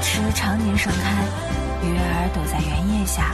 池常年盛开，鱼儿躲在原叶下，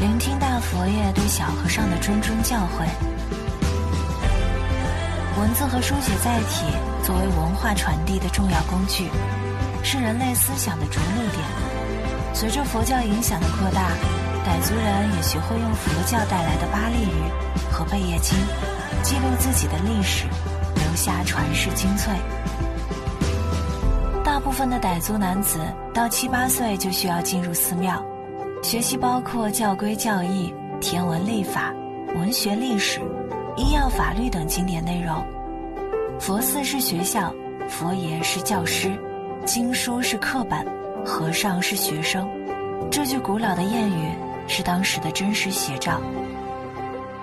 聆听大佛爷对小和尚的谆谆教诲。文字和书写载体作为文化传递的重要工具，是人类思想的着陆点。随着佛教影响的扩大，傣族人也学会用佛教带来的巴利语和贝叶经记录自己的历史，留下传世精粹。大部分的傣族男子到七八岁就需要进入寺庙，学习包括教规教义、天文历法、文学历史、医药法律等经典内容。佛寺是学校，佛爷是教师，经书是课本，和尚是学生。这句古老的谚语是当时的真实写照。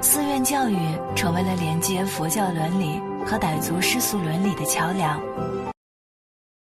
寺院教育成为了连接佛教伦理和傣族世俗伦理的桥梁。